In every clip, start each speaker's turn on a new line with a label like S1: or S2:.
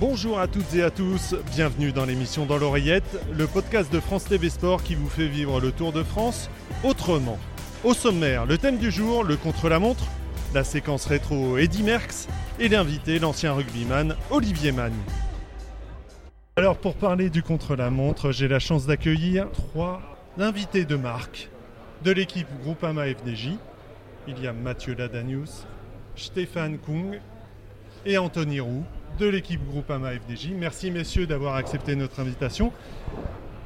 S1: Bonjour à toutes et à tous, bienvenue dans l'émission Dans l'oreillette, le podcast de France TV Sport qui vous fait vivre le Tour de France autrement. Au sommaire, le thème du jour, le contre-la-montre, la séquence rétro Eddie Merckx et l'invité, l'ancien rugbyman Olivier Mann. Alors pour parler du contre-la-montre, j'ai la chance d'accueillir trois invités de marque de l'équipe Groupama FDJ. Il y a Mathieu Ladanius, Stéphane Kung et Anthony Roux de l'équipe Groupama FDJ. Merci messieurs d'avoir accepté notre invitation.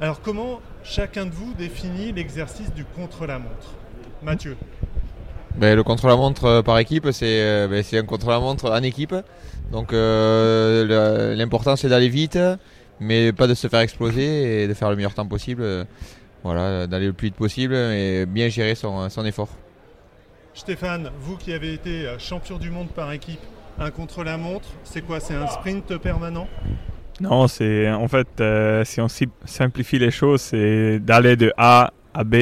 S1: Alors comment chacun de vous définit l'exercice du contre-la-montre? Mathieu
S2: ben, Le contre-la-montre par équipe, c'est ben, un contre-la-montre en équipe. Donc euh, l'important c'est d'aller vite, mais pas de se faire exploser et de faire le meilleur temps possible. Voilà, d'aller le plus vite possible et bien gérer son, son effort.
S1: Stéphane, vous qui avez été champion du monde par équipe, un contre-la-montre, c'est quoi C'est un sprint permanent?
S3: Non, c'est en fait, euh, si on simplifie les choses, c'est d'aller de A à B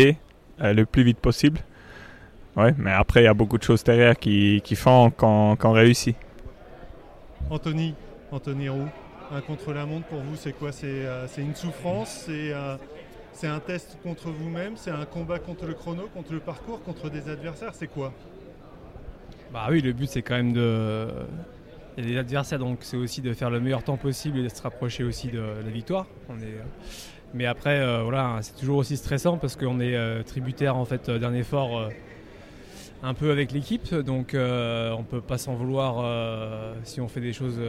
S3: euh, le plus vite possible. Ouais, mais après, il y a beaucoup de choses derrière qui, qui font qu'on réussit.
S1: Anthony, Anthony Roux, un contre-la-montre pour vous, c'est quoi? C'est euh, une souffrance? C'est un test contre vous-même? C'est un combat contre le chrono, contre le parcours, contre des adversaires? C'est quoi?
S4: Bah oui, le but c'est quand même de. Il y a des adversaires, donc c'est aussi de faire le meilleur temps possible et de se rapprocher aussi de la victoire. On est... Mais après, euh, voilà, c'est toujours aussi stressant parce qu'on est euh, tributaire en fait d'un effort euh, un peu avec l'équipe, donc on peut pas s'en vouloir si on fait des choses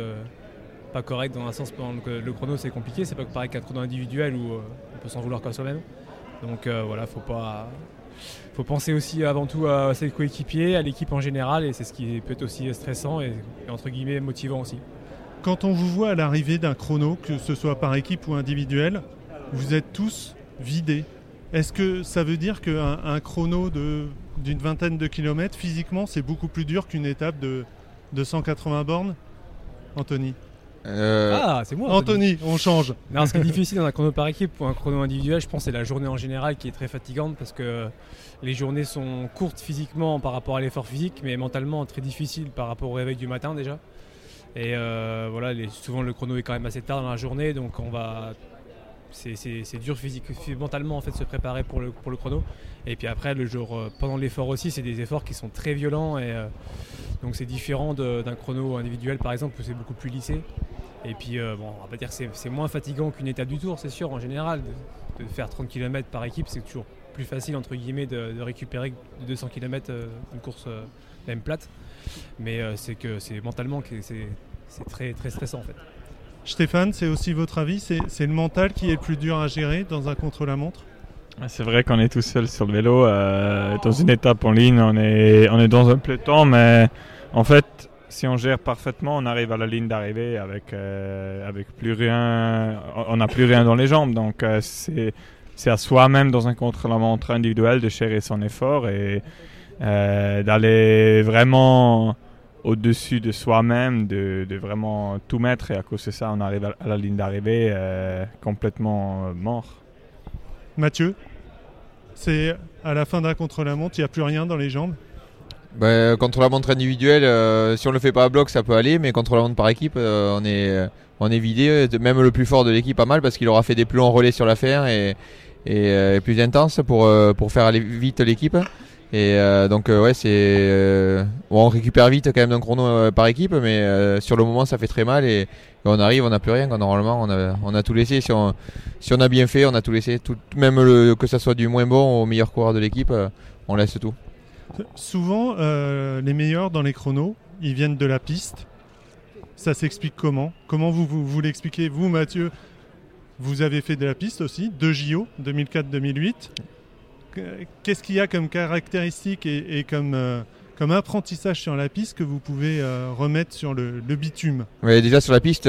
S4: pas correctes dans un sens. Pendant le, le chrono, c'est compliqué, c'est pas pareil qu'un chrono individuel où on peut s'en vouloir qu'à soi-même. Donc voilà, faut pas il faut penser aussi avant tout à ses coéquipiers, à l'équipe en général, et c'est ce qui peut être aussi stressant et, entre guillemets motivant aussi.
S1: Quand on vous voit à l'arrivée d'un chrono, que ce soit par équipe ou individuel, vous êtes tous vidés. Est-ce que ça veut dire qu'un un chrono d'une vingtaine de kilomètres, physiquement, c'est beaucoup plus dur qu'une étape de 180 bornes? Anthony?
S4: Euh, ah, c'est moi.
S1: Anthony. on change.
S4: Non, ce qui est difficile dans un chrono par équipe ou un chrono individuel, je pense, c'est la journée en général qui est très fatigante parce que les journées sont courtes physiquement par rapport à l'effort physique, mais mentalement très difficiles par rapport au réveil du matin déjà. Et euh, voilà, souvent le chrono est quand même assez tard dans la journée, donc on va. C'est dur mentalement en fait se préparer pour le, chrono. Et puis après, le jour, euh, pendant l'effort aussi, c'est des efforts qui sont très violents et donc c'est différent d'un chrono individuel par exemple où c'est beaucoup plus lissé. Et puis, euh, bon, on va pas dire que c'est moins fatigant qu'une étape du tour, c'est sûr, en général. De, faire 30 km par équipe, c'est toujours plus facile, entre guillemets, de, récupérer 200 km euh, une course euh, même plate. Mais c'est que c'est mentalement que c'est très, très stressant, en fait.
S1: Stéphane, c'est aussi votre avis C'est le mental qui est le plus dur à gérer dans un contre-la-montre?
S3: C'est vrai qu'on est tout seul sur le vélo. dans une étape en ligne, on est, on est dans un peloton, mais en fait, si on gère parfaitement, on arrive à la ligne d'arrivée avec, euh, avec plus rien. On n'a plus rien dans les jambes. Donc, euh, c'est, à soi-même dans un contre-la-montre individuel de gérer son effort et euh, d'aller vraiment au-dessus de soi-même, de, de, vraiment tout mettre. Et à cause de ça, on arrive à, la ligne d'arrivée complètement mort.
S1: Mathieu, c'est à la fin d'un contre-la-montre, il n'y a plus rien dans les jambes
S2: ben, contre la montre individuelle, euh, si on le fait pas à bloc, ça peut aller, mais contre la montre par équipe, euh, on est on est vidé. Même le plus fort de l'équipe, pas mal, parce qu'il aura fait des plombs en relais sur l'affaire et, et, plus intense pour euh, pour faire aller vite l'équipe. Et donc ouais, c'est on récupère vite quand même d'un chrono par équipe, mais sur le moment ça fait très mal et, on arrive, on n'a plus rien. Quand normalement on a on a tout laissé. Si on si on a bien fait, on a tout laissé. Tout, même que ça soit du moins bon au meilleur coureur de l'équipe, on laisse tout.
S1: Souvent, euh, les meilleurs dans les chronos, ils viennent de la piste. Ça s'explique comment? Comment vous, vous, l'expliquez? Vous, Mathieu, vous avez fait de la piste aussi, de JO 2004-2008. Qu'est-ce qu'il y a comme caractéristique et, comme, euh, comme apprentissage sur la piste que vous pouvez euh, remettre sur le, bitume
S2: Déjà sur la piste,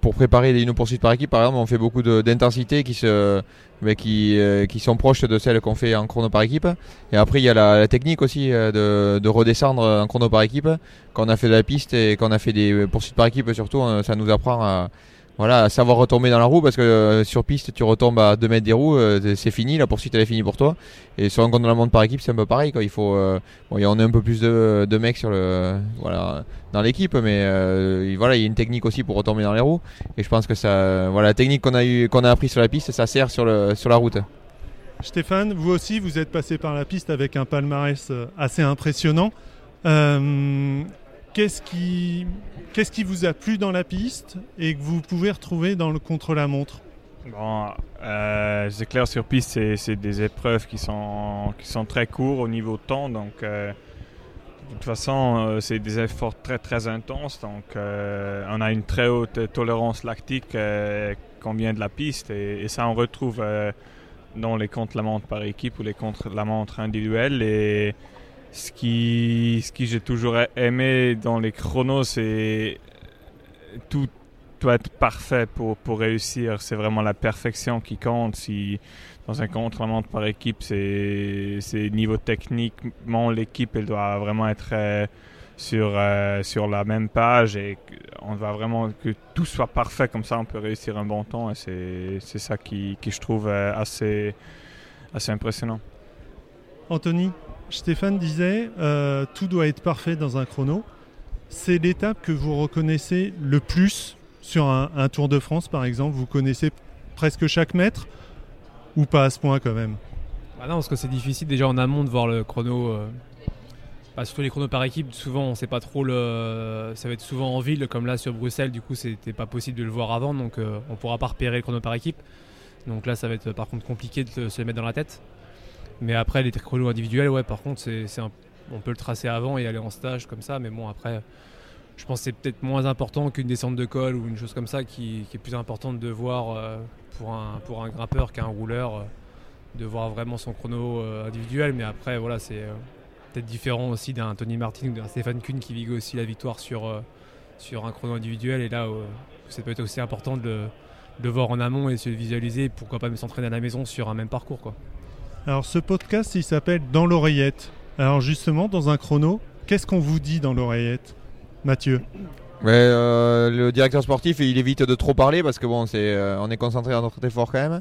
S2: pour préparer une poursuite par équipe, par exemple, on fait beaucoup d'intensité qui se mais qui, euh, sont proches de celles qu'on fait en chrono par équipe. Et après, il y a la, technique aussi euh, de, de, redescendre en chrono par équipe. Quand on a fait de la piste et qu'on a fait des poursuites par équipe, surtout, ça nous apprend à, voilà, savoir retomber dans la roue parce que euh, sur piste tu retombes à 2 mètres des roues, euh, c'est fini, la poursuite elle est finie pour toi. Et sur un contre la montre par équipe c'est un peu pareil quoi. Il faut, euh, bon, y en a un peu plus de, de mecs sur le, voilà, dans l'équipe, mais voilà, il y a une technique aussi pour retomber dans les roues. Et je pense que ça, voilà, la technique qu'on a eu, qu'on a appris sur la piste, ça sert sur le, sur la route.
S1: Stéphane, vous aussi vous êtes passé par la piste avec un palmarès assez impressionnant. Qu'est-ce qui, qu'est-ce qui vous a plu dans la piste et que vous pouvez retrouver dans le contre-la-montre?
S3: Bon, euh, c'est clair sur piste, c'est, des épreuves qui sont, qui sont très courts au niveau temps, donc euh, de toute façon, euh, c'est des efforts très très intenses, donc on a une très haute tolérance lactique qu'on vient de la piste et, ça on retrouve dans les contre-la-montre par équipe ou les contre-la-montre individuels et ce qui, ce qui j'ai toujours aimé dans les chronos, c'est tout doit être parfait pour, pour réussir. C'est vraiment la perfection qui compte. Si dans un contre-la-montre par équipe, c'est niveau techniquement, l'équipe doit vraiment être euh, sur, euh, sur la même page et on va vraiment que tout soit parfait comme ça on peut réussir un bon temps c'est ça qui, qui, je trouve euh, assez, assez impressionnant.
S1: Anthony, Stéphane disait euh, tout doit être parfait dans un chrono. C'est l'étape que vous reconnaissez le plus sur un, Tour de France, par exemple. Vous connaissez presque chaque mètre ou pas à ce point quand même?
S4: Bah Non, parce que c'est difficile déjà en amont de voir le chrono. Euh, bah, surtout les chronos par équipe, souvent on sait pas trop le. Ça va être souvent en ville, comme là sur Bruxelles, du coup c'était pas possible de le voir avant, donc euh, on pourra pas repérer le chrono par équipe. Donc là ça va être par contre compliqué de se le mettre dans la tête. Mais après, les chronos individuels, ouais, par contre, c'est, on peut le tracer avant et aller en stage comme ça. Mais bon, après, je pense que c'est peut-être moins important qu'une descente de col ou une chose comme ça qui, est plus importante de voir euh, pour, un, pour un grimpeur qu'un rouleur, euh, de voir vraiment son chrono euh, individuel. Mais après, voilà, c'est peut-être différent aussi d'un Tony Martin ou d'un Stéphane Kuhn qui vigue aussi la victoire sur, sur un chrono individuel. Et là, ça peut être aussi important de, de voir en amont et se visualiser. Pourquoi pas s'entraîner à la maison sur un même parcours, quoi.
S1: Alors ce podcast, il s'appelle Dans l'oreillette. Alors justement, dans un chrono, qu'est-ce qu'on vous dit dans l'oreillette Mathieu?
S2: Euh, Le directeur sportif, il évite de trop parler parce que bon, c'est, euh, on est concentré dans notre effort quand même.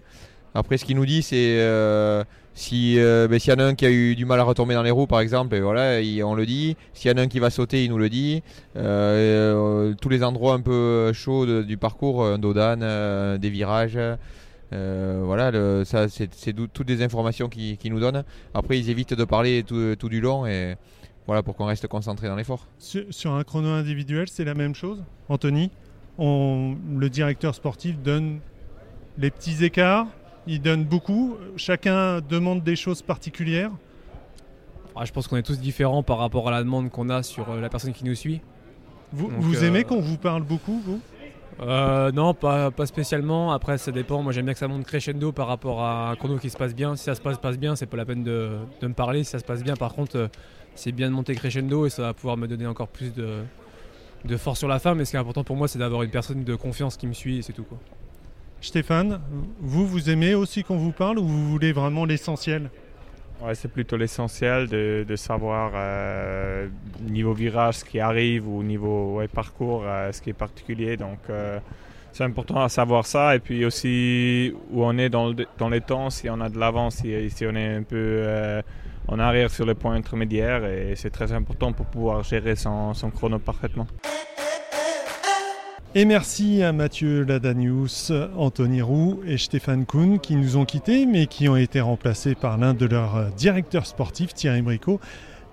S2: Après, ce qu'il nous dit, c'est euh, si ben, s'il y en a un qui a eu du mal à retomber dans les roues, par exemple, et voilà, on le dit. S'il y en a un qui va sauter, il nous le dit. tous les endroits un peu chauds du parcours, un dodan, des virages. Euh, voilà, ça, c'est toutes des informations qu'ils qui nous donnent. Après, ils évitent de parler tout, du long et voilà pour qu'on reste concentré dans l'effort.
S1: Sur, un chrono individuel, c'est la même chose, Anthony? On, le directeur sportif donne les petits écarts, il donne beaucoup. Chacun demande des choses particulières.
S4: Ah, je pense qu'on est tous différents par rapport à la demande qu'on a sur euh, la personne qui nous suit.
S1: Vous, vous aimez euh, qu'on vous parle beaucoup, vous?
S4: Euh, non, pas, spécialement. Après, ça dépend. Moi, j'aime bien que ça monte crescendo par rapport à un chrono qui se passe bien. Si ça se passe, bien, c'est pas la peine de, de, me parler. Si ça se passe bien, par contre, euh, c'est bien de monter crescendo et ça va pouvoir me donner encore plus de, de force sur la fin. Mais ce qui est important pour moi, c'est d'avoir une personne de confiance qui me suit et c'est tout. Quoi.
S1: Stéphane, vous, vous aimez aussi qu'on vous parle ou vous voulez vraiment l'essentiel?
S3: Ouais, c'est plutôt l'essentiel de, savoir euh, niveau virage ce qui arrive ou niveau parcours euh, ce qui est particulier. Donc euh, c'est important à savoir ça et puis aussi où on est dans, le, dans les temps, si on a de l'avance, si, on est un peu en arrière sur les points intermédiaires et c'est très important pour pouvoir gérer son chrono parfaitement.
S1: Et merci à Mathieu Ladanius, Anthony Roux et Stéphane Kuhn qui nous ont quittés mais qui ont été remplacés par l'un de leurs directeurs sportifs, Thierry Bricot.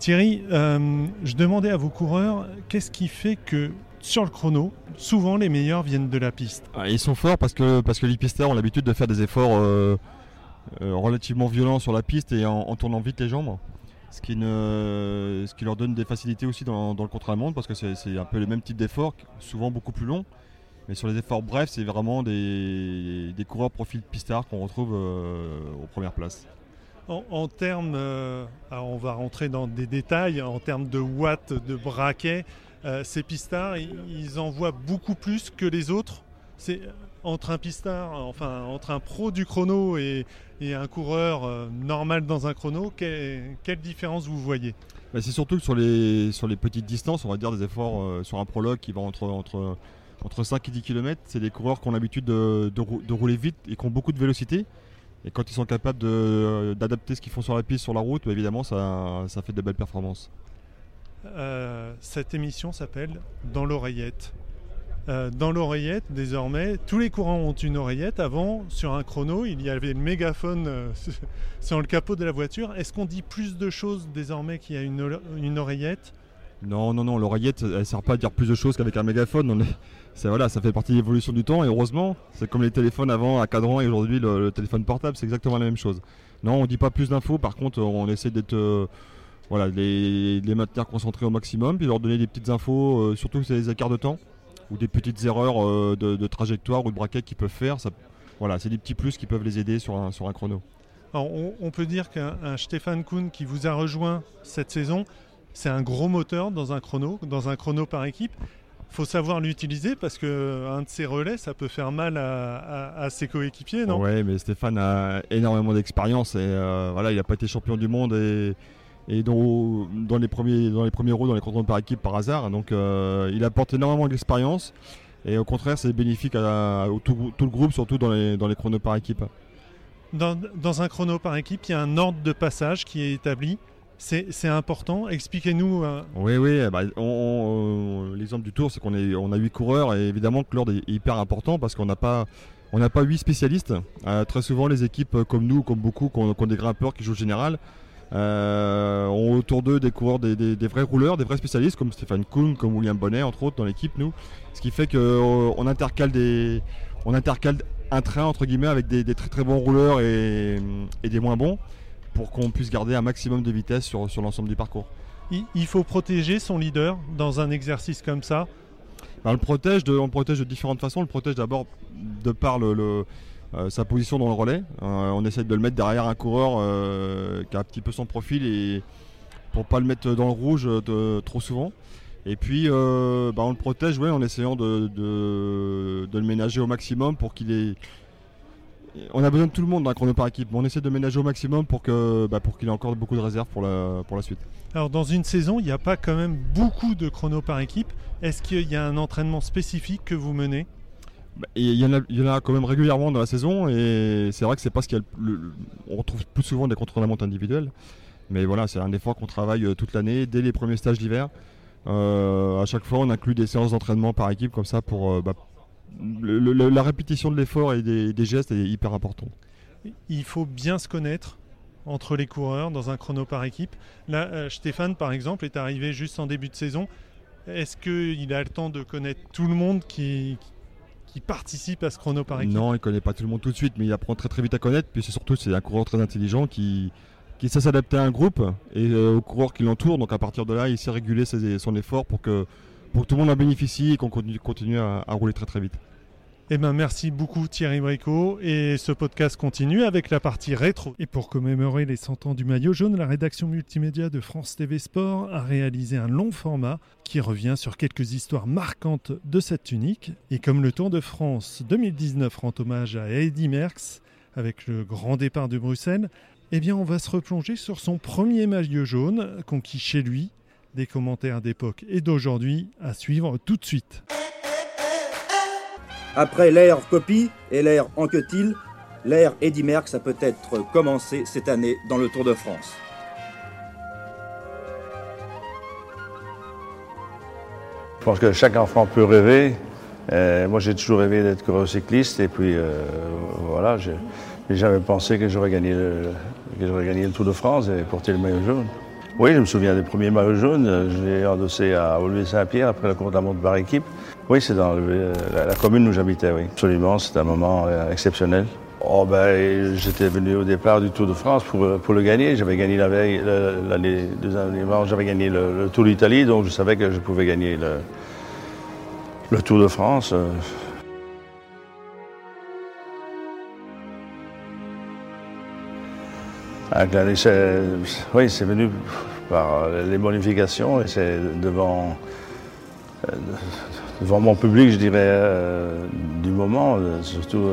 S1: Thierry, euh, je demandais à vos coureurs qu'est-ce qui fait que sur le chrono, souvent les meilleurs viennent de la piste?
S5: Ah, ils sont forts parce que, parce que les pisteurs ont l'habitude de faire des efforts euh, euh, relativement violents sur la piste et en, tournant vite les jambes. Ce qui, leur donne des facilités aussi dans, le contre-la-montre parce que c'est un peu le même type d'effort, souvent beaucoup plus long. Mais sur les efforts brefs, c'est vraiment des, coureurs profil pistard qu'on retrouve aux premières places.
S1: En, termes, euh, on va rentrer dans des détails, en termes de watts, de braquets, euh, ces pistards, ils, envoient beaucoup plus que les autres. Entre un pistard, enfin entre un pro du chrono et, un coureur euh, normal dans un chrono, quelle différence vous voyez?
S5: Bah, C'est surtout que sur les, sur les petites distances, on va dire des efforts sur un prologue qui va entre, entre entre 5 et 10 km, c'est des coureurs qui ont l'habitude de, de, rouler vite et qui ont beaucoup de vélocité. Et quand ils sont capables d'adapter ce qu'ils font sur la piste, sur la route, bah, évidemment, ça, ça fait de belles performances.
S1: Euh, cette émission s'appelle Dans l'oreillette. Euh, dans l'oreillette, désormais, tous les courants ont une oreillette. Avant, sur un chrono, il y avait le mégaphone euh, sur le capot de la voiture. Est-ce qu'on dit plus de choses désormais qu'il y a une, une oreillette?
S5: Non, non, non, l'oreillette, elle ne sert pas à dire plus de choses qu'avec un mégaphone. voilà, ça fait partie de l'évolution du temps et heureusement, c'est comme les téléphones avant à cadran et aujourd'hui le, téléphone portable, c'est exactement la même chose. Non, on ne dit pas plus d'infos, par contre, on essaie d'être voilà, les, maintenir concentrés au maximum, puis leur donner des petites infos, euh, surtout sur les écarts de temps, ou des petites erreurs euh, de, trajectoire ou de braquet qu'ils peuvent faire. Ça, voilà, c'est des petits plus qui peuvent les aider sur un, sur un chrono.
S1: Alors, on, peut dire qu'un Stéphane Kuhn qui vous a rejoint cette saison, c'est un gros moteur dans un chrono, dans un chrono par équipe. Il faut savoir l'utiliser parce qu'un de ses relais, ça peut faire mal à, ses coéquipiers, non?
S5: Oui, mais Stéphane a énormément d'expérience et euh, voilà, il n'a pas été champion du monde et et dans, dans, les premiers, dans les premiers rôles dans les chronos par équipe par hasard. Donc euh, il apporte énormément d'expérience et au contraire c'est bénéfique à, tout, le groupe, surtout dans les, dans les chronos par équipe.
S1: Dans, dans, un chrono par équipe, il y a un ordre de passage qui est établi. C'est important. Expliquez-nous. Euh.
S5: Oui, oui. Bah, L'exemple du tour, c'est qu'on on a 8 coureurs et évidemment que l'ordre est hyper important parce qu'on n'a pas. On n'a pas 8 spécialistes. Euh, très souvent, les équipes comme nous, comme beaucoup, qui ont, des grimpeurs qui jouent général, ont autour d'eux des coureurs, des, vrais rouleurs, des vrais spécialistes comme Stéphane Kuhn, comme William Bonnet, entre autres, dans l'équipe, nous. Ce qui fait qu'on euh, intercale des, on intercale un train entre guillemets avec des, très très bons rouleurs et, des moins bons pour qu'on puisse garder un maximum de vitesse sur, sur l'ensemble du parcours.
S1: Il faut protéger son leader dans un exercice comme ça?
S5: Ben, on, le protège de, on protège de différentes façons. On le protège d'abord de par le euh, sa position dans le relais. Euh, on essaie de le mettre derrière un coureur euh, qui a un petit peu son profil et pour pas le mettre dans le rouge trop souvent. Et puis bah, on le protège en essayant de, le ménager au maximum pour qu'il ait. On a besoin de tout le monde dans un chrono par équipe, mais on essaie de ménager au maximum pour que bah, pour qu'il ait encore beaucoup de réserves pour la, pour la suite.
S1: Alors dans une saison, il n'y a pas quand même beaucoup de chronos par équipe. Est-ce qu'il y a un entraînement spécifique que vous menez?
S5: Il y, en a, quand même régulièrement dans la saison et c'est vrai que c'est pas ce retrouve plus souvent des contre-la-montre individuels. Mais voilà, c'est un effort qu'on travaille euh, toute l'année, dès les premiers stages d'hiver. Euh, à chaque fois, on inclut des séances d'entraînement par équipe comme ça pour euh, bah, la répétition de l'effort et des, gestes est hyper important.
S1: Il faut bien se connaître entre les coureurs dans un chrono par équipe. Là, Stéphane, par exemple, est arrivé juste en début de saison. Est-ce qu'il a le temps de connaître tout le monde qui, qui participe à ce chrono par équipe
S5: Non, il connaît pas tout le monde tout de suite, mais il apprend très très vite à connaître. Puis c'est surtout c'est un coureur très intelligent qui, qui sait s'adapter à un groupe et euh, aux coureurs qui l'entourent. Donc à partir de là, il sait réguler son effort pour que, pour tout le monde en bénéficie et qu'on continue, continue à rouler très très vite.
S1: Eh ben, merci beaucoup Thierry Bricot. Et ce podcast continue avec la partie rétro. Et pour commémorer les 100 ans du maillot jaune, la rédaction multimédia de France TV Sport a réalisé un long format qui revient sur quelques histoires marquantes de cette tunique. Et comme le Tour de France 2019 rend hommage à Eddy Merckx avec le grand départ de Bruxelles, eh bien on va se replonger sur son premier maillot jaune conquis chez lui. Des commentaires d'époque et d'aujourd'hui à suivre tout de suite.
S6: Après l'ère Copy et l'ère Anquetil, l'ère Eddy Merckx a peut-être commencé cette année dans le Tour de France.
S7: Je pense que chaque enfant peut rêver. Euh, moi, j'ai toujours rêvé d'être cycliste et puis euh, voilà, j'ai jamais pensé que j'aurais gagné, le Tour de France et porté le maillot jaune. Oui, je me souviens des premiers maillots jaunes. Je l'ai endossé à Olivier-Saint-Pierre après la course de la montre par équipe. Oui, c'est dans la, commune où j'habitais, oui. Absolument, c'était un moment euh, exceptionnel. Oh ben, j'étais venu au départ du Tour de France pour, pour le gagner. J'avais gagné la veille, l'année, deux années avant, j'avais gagné le, Tour d'Italie, donc je savais que je pouvais gagner le, Tour de France. oui, c'est venu par les bonifications et c'est devant, euh, devant mon public, je dirais, euh, du moment, euh, surtout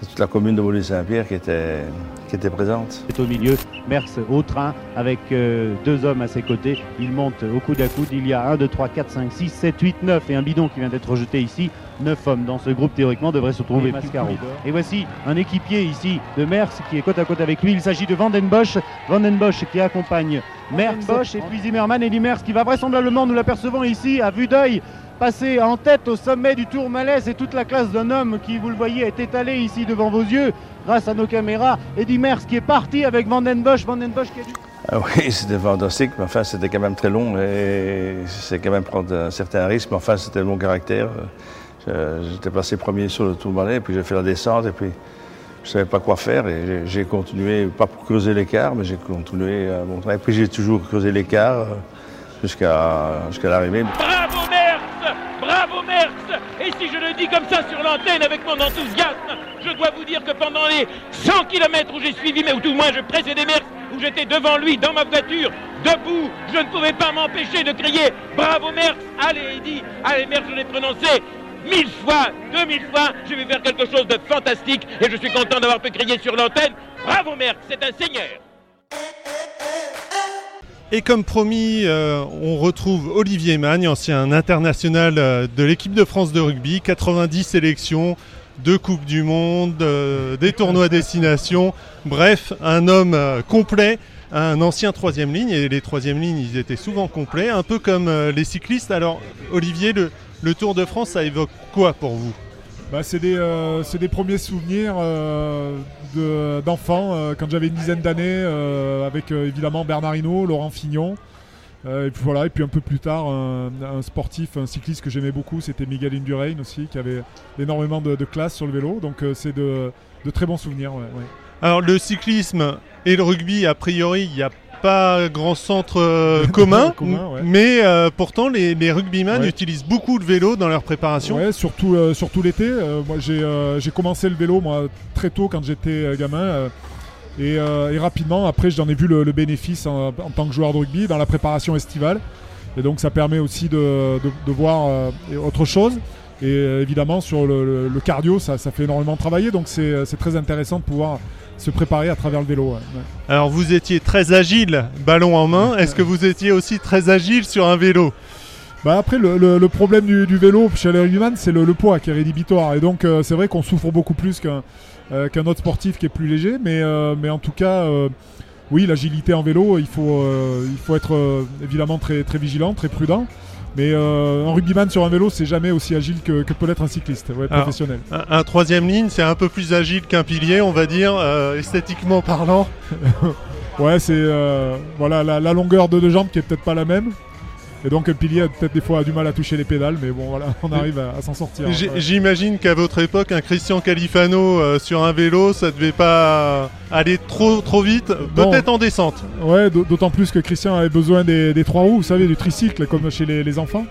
S7: c'est toute la commune de Beaulieu-Saint-Pierre qui était, qui était présente.
S8: C'est au milieu, Merckx au train avec euh, deux hommes à ses côtés. Il monte au coude à coude. Il y a 1, 2, 3, 4, 5, 6, 7, 8, 9 et un bidon qui vient d'être rejeté ici. 9 hommes dans ce groupe théoriquement devraient se trouver Mascaro. Et voici un équipier ici de Merckx qui est côte à côte avec lui. Il s'agit de Vandenbosch. Vandenbosch qui accompagne Merckx et puis Zimmermann et Limers qui va vraisemblablement, nous l'apercevons ici à vue d'œil, passer en tête au sommet du Tour Malais et toute la classe d'un homme qui, vous le voyez, est étalé ici devant vos yeux grâce à nos caméras. Eddie Merckx qui est parti avec Vandenbosch. Vandenbosch qui a dû...
S7: Ah oui, c'était fantastique, mais enfin c'était quand même très long et c'est quand même prendre un certain risque, mais enfin c'était mon caractère. J'étais passé premier sur le Tour Malais, puis j'ai fait la descente et puis je ne savais pas quoi faire et j'ai continué, pas pour creuser l'écart, mais j'ai continué à mon travail. Puis j'ai toujours creusé l'écart jusqu'à jusqu'à l'arrivée.
S9: Bravo Merckx Bravo Merckx Et si je le dis comme ça sur l'antenne avec mon enthousiasme, je dois vous dire que pendant les 100 km où j'ai suivi, mais où tout le moins je précédais Merckx, où j'étais devant lui dans ma voiture, debout, je ne pouvais pas m'empêcher de crier Bravo Merckx Allez Eddy, allez Merckx, je l'ai prononcé mille fois, deux mille fois, je vais faire quelque chose de fantastique et je suis content d'avoir pu crier sur l'antenne. Bravo Merckx, c'est un seigneur.
S1: Et comme promis, euh, on retrouve Olivier Magne, ancien international euh, de l'équipe de France de rugby, 90 sélections, deux Coupes du Monde, euh, des tournois destination, bref, un homme euh, complet, un ancien troisième ligne, et les troisième lignes, ils étaient souvent complets, un peu comme euh, les cyclistes. Alors, Olivier, le, Tour de France, ça évoque quoi pour vous?
S10: Bah, c'est des, premiers souvenirs de- d'enfants quand j'avais une dizaine d'années avec évidemment Bernard Hinault, Laurent Fignon. Euh, et puis voilà, et puis un peu plus tard, un, un sportif, un cycliste que j'aimais beaucoup, c'était Miguel Indurain aussi, qui avait énormément de, de classe sur le vélo. Donc euh, c'est de, de très bons souvenirs. ouais, ouais.
S1: Alors, le cyclisme et le rugby, a priori, il n'y a pas grand centre euh, commun,
S10: Commun, ouais.
S1: mais euh, pourtant, les, les rugbyman
S10: Ouais.
S1: utilisent beaucoup le vélo dans leur préparation.
S10: Ouais, surtout, euh, surtout l'été. Moi, j'ai commencé le vélo moi très tôt quand j'étais gamin. Euh, et, euh, et rapidement, après, j'en ai vu le, le bénéfice en, en tant que joueur de rugby dans la préparation estivale. Et donc, ça permet aussi de, de- de voir euh, autre chose. Et euh, évidemment, sur le, le- le cardio, ça, ça fait énormément travailler. Donc, c'est très intéressant de pouvoir se préparer à travers le vélo. ouais.
S1: Alors, vous étiez très agile, ballon en main. Est-ce que vous étiez aussi très agile sur un vélo?
S10: Bah après, le, le- le problème du, du vélo chez les rugbyman, c'est le, le poids qui est rédhibitoire. Et donc, euh, c'est vrai qu'on souffre beaucoup plus qu'un qu'un autre sportif qui est plus léger. Mais, euh, mais en tout cas, euh, oui, l'agilité en vélo, il faut, euh, il faut être euh, évidemment très, très vigilant, très prudent. Mais euh, un rugbyman sur un vélo, c'est jamais aussi agile que, que peut l'être un cycliste ouais,
S1: Alors,
S10: professionnel.
S1: un, un troisième ligne, c'est un peu plus agile qu'un pilier, on va dire, euh, esthétiquement parlant.
S10: Ouais, c'est euh, voilà la, la longueur de deux jambes qui est peut-être pas la même. Et donc, pilier a peut-être des fois a du mal à toucher les pédales. Mais bon, voilà, on arrive à, à s'en sortir. Ouais.
S1: J'imagine qu'à votre époque, un Christian Califano euh, sur un vélo, ça devait pas aller trop trop vite, peut-être en descente.
S10: Ouais, d'au- d'autant plus que Christian avait besoin des, des trois roues, vous savez, du tricycle, comme chez les, les enfants.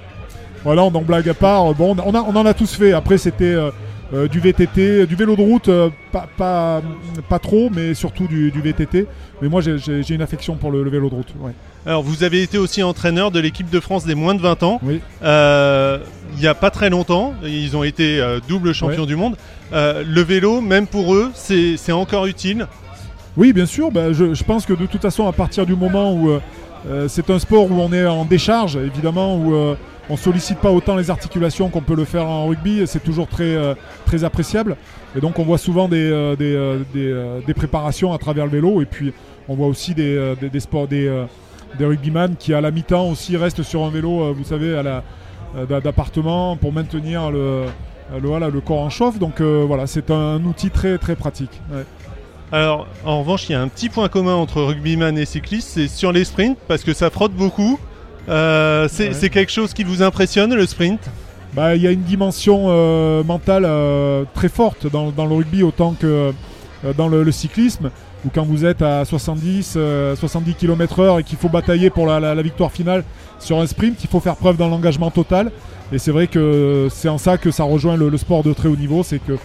S10: Voilà, on en blague à part. Bon, on, a- on en a tous fait. Après, c'était euh, euh, du VTT, du vélo de route, euh, pas, pas, pas trop, mais surtout du, du VTT. Mais moi, j'ai une affection pour le, le vélo de route. ouais.
S1: Alors, vous avez été aussi entraîneur de l'équipe de France des moins de 20 ans.
S10: Oui.
S1: Euh, il n'y a pas très longtemps, ils ont été euh, double champion du monde. Euh, le vélo, même pour eux, c'est encore utile?
S10: Oui, bien sûr. bah, je, je pense que de toute façon, à partir du moment où euh, c'est un sport où on est en décharge, évidemment, où on sollicite pas autant les articulations qu'on peut le faire en rugby, c'est toujours très, très appréciable. Et donc, on voit souvent des, des, des, des préparations à travers le vélo, et puis on voit aussi des, sports, des, des rugbyman qui à la mi-temps aussi restent sur un vélo, euh, vous savez, à la euh, d'a- d'appartement pour maintenir le, euh, le, voilà, le corps en chauffe. Donc euh, voilà, c'est un outil très très pratique. ouais.
S1: Alors, en revanche, il y a un petit point commun entre rugbyman et cycliste, c'est sur les sprints, parce que ça frotte beaucoup. Euh, c'est
S10: Ouais.
S1: quelque chose qui vous impressionne, le sprint?
S10: Bah, il y a une dimension euh, mentale très forte dans, dans le rugby autant que dans le, le cyclisme où quand vous êtes à 70, euh, 70 km heure et qu'il faut batailler pour la, la- la victoire finale sur un sprint, il faut faire preuve d'un engagement total. Et c'est vrai que c'est en ça que ça rejoint le, le sport de très haut niveau, c'est que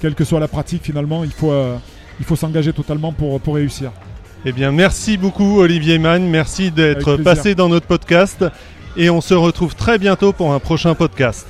S10: quelle que soit la pratique finalement, il faut, euh, il faut s'engager totalement pour, pour réussir.
S1: Eh bien, merci beaucoup, Olivier Mann. Merci d'être passé dans notre podcast. Et on se retrouve très bientôt pour un prochain podcast.